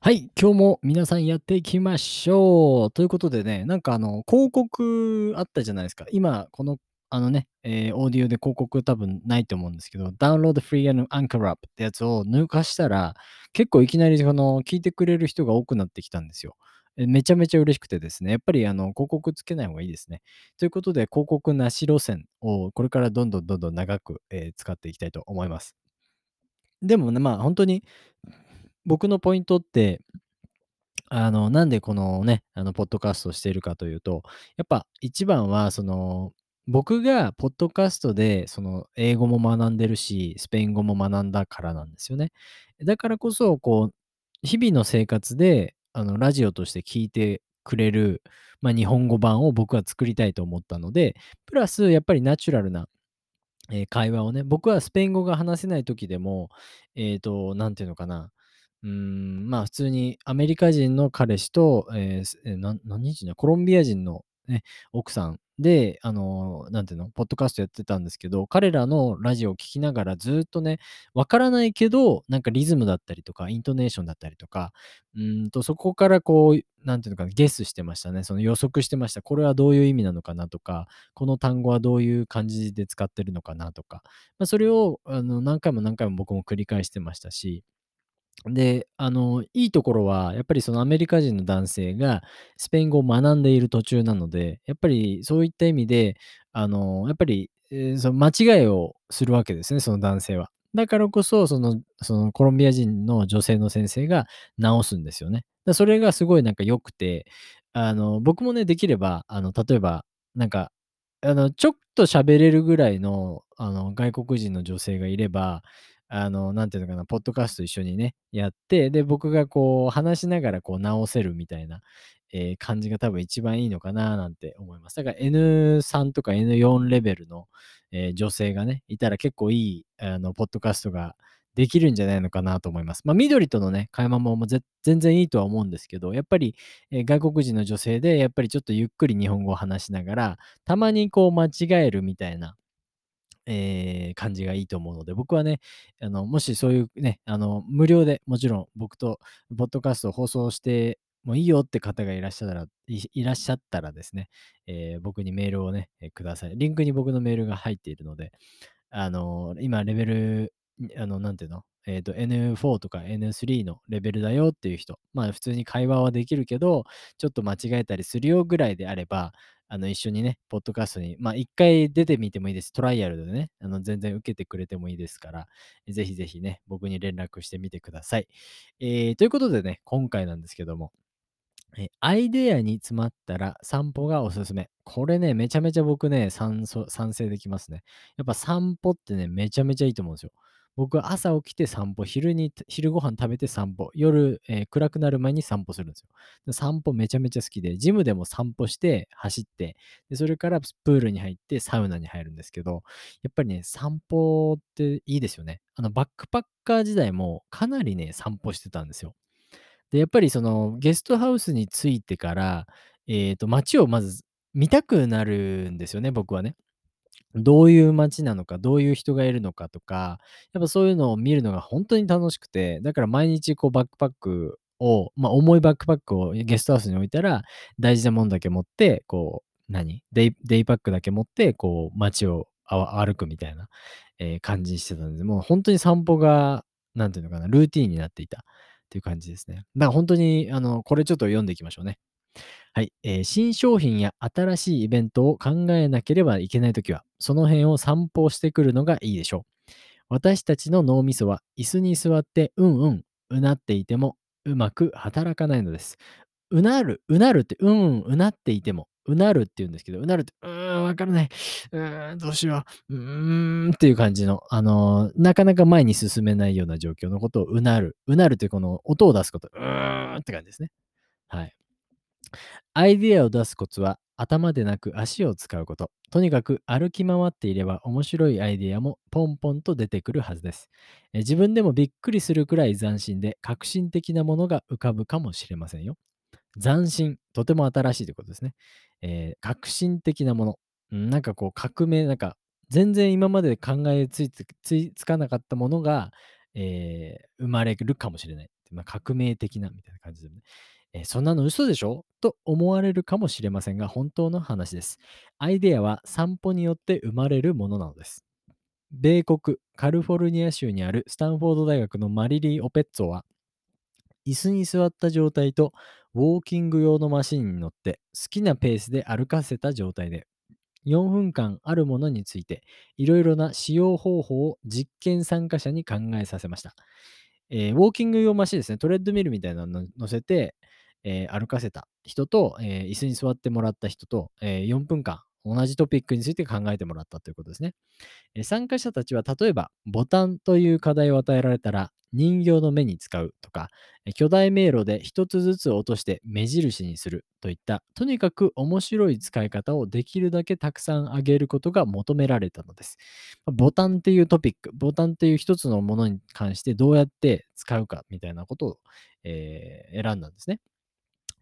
はい、今日も皆さんやっていきましょう。ということでね、なんかあの、広告あったじゃないですか。今、この、あのね、えーオーディオで広告多分ないと思うんですけど、ダウンロードフリー and Anchor Up ってやつを抜かしたら、結構いきなりこの聞いてくれる人が多くなってきたんですよ。めちゃめちゃ嬉しくてですね、やっぱりあの広告つけない方がいいですね。ということで、広告なし路線をこれからどんどんどんどん長く、えー使っていきたいと思います。でもね、まあ本当に僕のポイントって、あの、なんでこのね、あの、ポッドキャストをしているかというと、やっぱ一番は、その、僕がポッドキャストで、その、英語も学んでるし、スペイン語も学んだからなんですよね。だからこそ、こう、日々の生活で、あの、ラジオとして聞いてくれる、まあ、日本語版を僕は作りたいと思ったので、プラス、やっぱりナチュラルなえー会話をね、僕はスペイン語が話せない時でも、えっと、なんていうのかな、うん、まあ、普通にアメリカ人の彼氏と、えー、な何人だ、コロンビア人のね、奥さんで、あの、なんていうの、ポッドキャストやってたんですけど、彼らのラジオを聞きながらずっとね、わからないけど、なんかリズムだったりとか、イントネーションだったりとか、うんと、そこからこう、なんていうのかな、ゲスしてましたね。その予測してました。これはどういう意味なのかなとか、この単語はどういう感じで使ってるのかなとか、まあ、それをあの何回も何回も僕も繰り返してましたし、で、あの、いいところは、やっぱりそのアメリカ人の男性がスペイン語を学んでいる途中なので、やっぱりそういった意味で、あの、やっぱり、えーその間違いをするわけですね、その男性は。だからこそ、その、そのコロンビア人の女性の先生が直すんですよね。だそれがすごいなんか良くて、あの、僕もね、できれば、あの、例えば、なんか、あの、ちょっと喋れるぐらいの、あの、外国人の女性がいれば、あの、なんていうのかな、ポッドキャスト一緒にね、やって、で、僕がこう話しながらこう直せるみたいな、えー感じが多分一番いいのかななんて思います。だから N3 とか N4 レベルの、えー女性がね、いたら結構いい、あの、ポッドキャストができるんじゃないのかなと思います。まあ、緑とのね、会話もも全然いいとは思うんですけど、やっぱり、えー外国人の女性で、やっぱりちょっとゆっくり日本語を話しながら、たまにこう間違えるみたいな、えー感じがいいと思うので、僕はね、あの、もしそういうね、あの、無料でもちろん僕とポッドキャストを放送してもいいよって方がいらっしゃったら、いらっしゃったらですね、えー僕にメールをね、えーください。リンクに僕のメールが入っているので、あの、今レベル、あの、なんていうのえっと、N4 とか N3 のレベルだよっていう人、まあ普通に会話はできるけど、ちょっと間違えたりするよぐらいであれば、あの、一緒にね、ポッドキャストに、まあ一回出てみてもいいです。トライアルでね、あの、全然受けてくれてもいいですから、ぜひぜひね、僕に連絡してみてください。えー、ということでね、今回なんですけども、え、アイデアに詰まったら散歩がおすすめ。これね、めちゃめちゃ僕ね、賛賛成できますね。やっぱ散歩ってね、めちゃめちゃいいと思うんですよ。僕は朝起きて散歩、昼に昼ご飯食べて散歩、夜、えー暗くなる前に散歩するんですよ。散歩めちゃめちゃ好きで、ジムでも散歩して走って、で、それからプールに入ってサウナに入るんですけど、やっぱりね、散歩っていいですよね。あの、バックパッカー時代もかなりね、散歩してたんですよ。で、やっぱりそのゲストハウスに着いてから、えっと、街をまず見たくなるんですよね、僕はね。どういう街なのか、どういう人がいるのかとか、やっぱそういうのを見るのが本当に楽しくて、だから毎日こうバックパックを、まあ、重いバックパックをゲストハウスに置いたら、大事なものだけ持って、こう、何、デイデイパックだけ持って、こう街を歩くみたいな、えー感じにしてたんで、もう本当に散歩が、なんていうのかな、ルーティンになっていたっていう感じですね。だから本当にあの、これちょっと読んでいきましょうね。はい、えー新商品や新しいイベントを考えなければいけないときは、その辺を散歩してくるのがいいでしょう。私たちの脳みそは椅子に座ってうんうんうなっていてもうまく働かないのです。うなる、うなるって、うんうんうなっていても、うなるって言うんですけど、うなるって、うーん、わからない。うーん、どうしよう。うーんっていう感じの、あのーなかなか前に進めないような状況のことをうなる。うなるっていうこの音を出すこと、うーんって感じですね。はい。アイディアを出すコツは頭でなく足を使うこと。とにかく歩き回っていれば面白いアイディアもポンポンと出てくるはずです。え自分でもびっくりするくらい斬新で革新的なものが浮かぶかもしれませんよ。斬新、とても新しいということですね。えー革新的なもの。なんかこう革命、なんか全然今まで考えついつつかなかったものが、えー生まれるかもしれない、まあ、革命的なみたいな感じでね。えそんなの嘘でしょ？と思われるかもしれませんが、本当の話です。アイデアは散歩によって生まれるものなのです。米国カリフォルニア州にあるスタンフォード大学のマリリー・オペッツォは、椅子に座った状態とウォーキング用のマシンに乗って好きなペースで歩かせた状態で4分間あるものについていろいろな使用方法を実験参加者に考えさせました。えーウォーキング用マシンですね、トレッドミルみたいなの乗せて、えー歩かせた人と、えー椅子に座ってもらった人と、えー4分間同じトピックについて考えてもらったということですね。え参加者たちは例えばボタンという課題を与えられたら人形の目に使うとか、巨大迷路で一つずつ落として目印にするといったとにかく面白い使い方をできるだけたくさんあげることが求められたのです。ボタンっていうトピック、ボタンっていう一つのものに関してどうやって使うかみたいなことを、えー選んだんですね。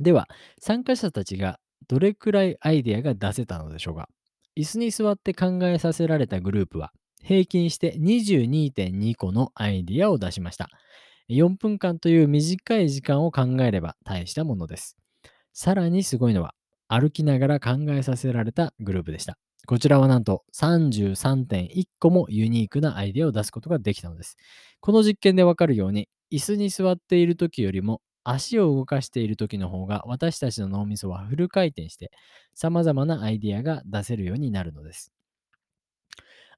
では、参加者たちがどれくらいアイデアが出せたのでしょうか？椅子に座って考えさせられたグループは、平均して22.2個のアイディアを出しました。4分間という短い時間を考えれば大したものです。さらにすごいのは、歩きながら考えさせられたグループでした。こちらはなんと33.1個もユニークなアイデアを出すことができたのです。この実験でわかるように、椅子に座っている時よりも足を動かしている時の方が私たちの脳みそはフル回転して様々なアイディアが出せるようになるのです。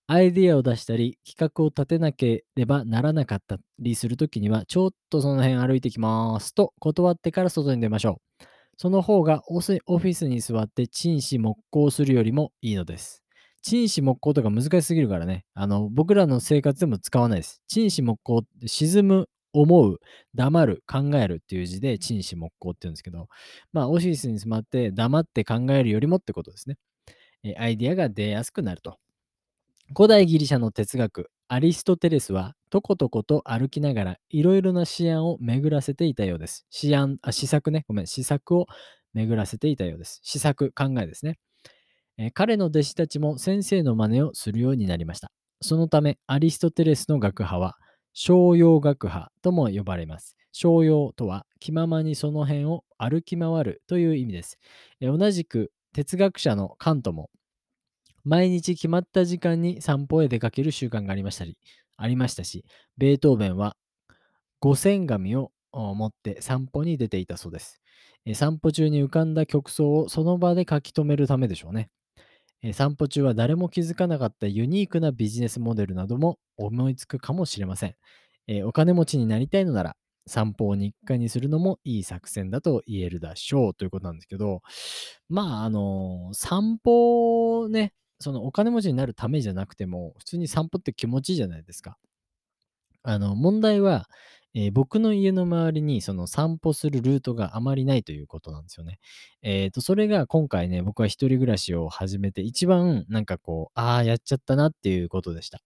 アイディアを出したり企画を立てなければならなかったりするときにはちょっとその辺歩いてきますと断ってから外に出ましょう。その方がオフィスに座って陳思木工するよりもいいのです。陳思木工とか難しすぎるからね。あの、僕らの生活でも使わないです。陳思木工って沈む、思う、黙る、考えるっていう字で陳思木工って言うんですけど、まあ、オフィスに座って黙って考えるよりもってことですね。えアイデアが出やすくなると。古代ギリシャの哲学、アリストテレスは、とことこと歩きながらいろいろな思案を巡らせていたようです。思案、あ、試作ね。ごめん、試作を巡らせていたようです。試作、考えですね。え彼の弟子たちも先生の真似をするようになりました。そのため、アリストテレスの学派は、商用学派とも呼ばれます。商用とは、気ままにその辺を歩き回るという意味です。同じく、哲学者のカントも、毎日決まった時間に散歩へ出かける習慣がありましたり、ありましたし、ベートーベンは五線紙を持って散歩に出ていたそうです。散歩中に浮かんだ曲想をその場で書き留めるためでしょうね。え散歩中は誰も気づかなかったユニークなビジネスモデルなども思いつくかもしれません。えお金持ちになりたいのなら、散歩を日課にするのもいい作戦だと言えるでしょうということなんですけど、まあ、あの散歩ね、そのお金持ちになるためじゃなくても、普通に散歩って気持ちいいじゃないですか。あの、問題は、えー僕の家の周りにその散歩するルートがあまりないということなんですよね。えっ、と、それが今回ね、僕は一人暮らしを始めて一番なんかこう、ああ、やっちゃったなっていうことでした。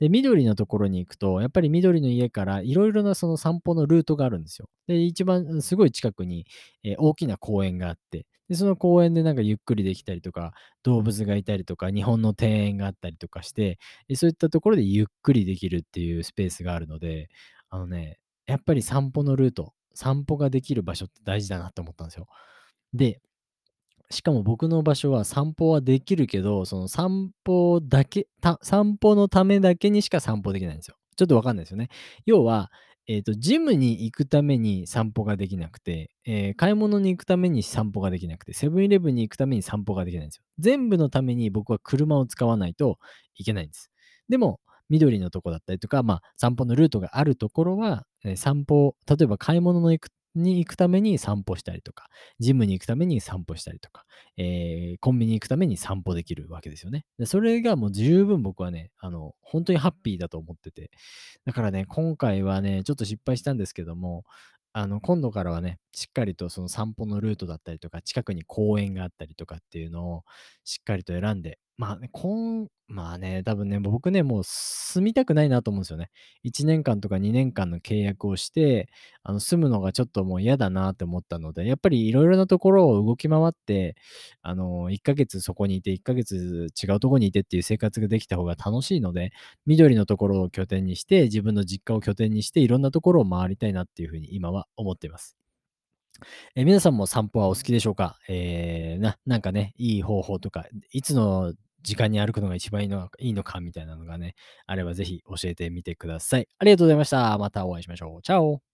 で、緑のところに行くと、やっぱり緑の家からいろいろなその散歩のルートがあるんですよ。で、一番すごい近くに、えー大きな公園があって、で、その公園でなんかゆっくりできたりとか、動物がいたりとか、日本の庭園があったりとかして、そういったところでゆっくりできるっていうスペースがあるので、あのね、やっぱり散歩のルート、散歩ができる場所って大事だなと思ったんですよ。で、しかも僕の場所は散歩はできるけど、その散歩だけ、散歩のためだけにしか散歩できないんですよ。ちょっとわかんないですよね。要は、えっ、と、ジムに行くために散歩ができなくて、えー買い物に行くために散歩ができなくて、セブンイレブンに行くために散歩ができないんですよ。全部のために僕は車を使わないといけないんです。でも、緑のとこだったりとか、まあ、散歩のルートがあるところは、散歩、例えば買い物の行くに行くために散歩したりとか、ジムに行くために散歩したりとか、えーコンビニ行くために散歩できるわけですよね。でそれがもう十分僕はね、あの、本当にハッピーだと思ってて。だからね、今回はね、ちょっと失敗したんですけども、あの、今度からはね、しっかりとその散歩のルートだったりとか、近くに公園があったりとかっていうのをしっかりと選んで、まあね、こんまあね、多分ね、僕ね、もう住みたくないなと思うんですよね。1年間とか2年間の契約をして、あの、住むのがちょっともう嫌だなって思ったので、やっぱりいろいろなところを動き回って、あの、1ヶ月そこにいて、1ヶ月違うところにいてっていう生活ができた方が楽しいので、緑のところを拠点にして、自分の実家を拠点にして、いろんなところを回りたいなっていうふうに今は思っています。え、皆さんも散歩はお好きでしょうか？えーななんかね、いい方法とか、いつの時間に歩くのが一番いいのいいのかみたいなのがね、あればぜひ教えてみてください。ありがとうございました。またお会いしましょう。チャオ。